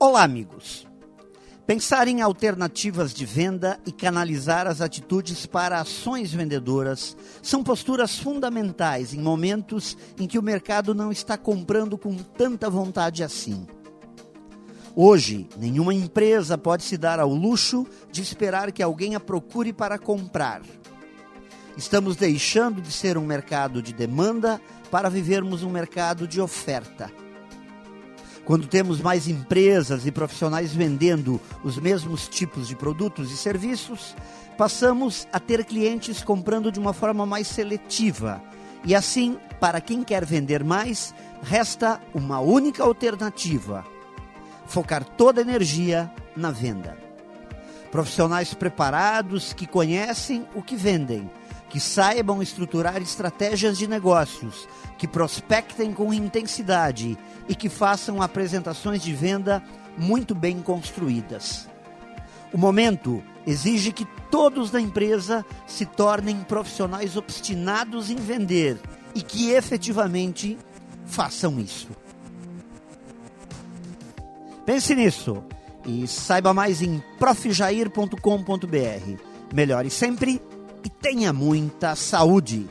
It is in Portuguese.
Olá, amigos. Pensar em alternativas de venda e canalizar as atitudes para ações vendedoras são posturas fundamentais em momentos em que o mercado não está comprando com tanta vontade assim. Hoje, nenhuma empresa pode se dar ao luxo de esperar que alguém a procure para comprar. Estamos deixando de ser um mercado de demanda para vivermos um mercado de oferta. Quando temos mais empresas e profissionais vendendo os mesmos tipos de produtos e serviços, passamos a ter clientes comprando de uma forma mais seletiva. E assim, para quem quer vender mais, resta uma única alternativa: focar toda a energia na venda. Profissionais preparados que conhecem o que vendem que saibam estruturar estratégias de negócios, que prospectem com intensidade e que façam apresentações de venda muito bem construídas. O momento exige que todos da empresa se tornem profissionais obstinados em vender e que efetivamente façam isso. Pense nisso e saiba mais em profjair.com.br. Melhore sempre e tenha muita saúde.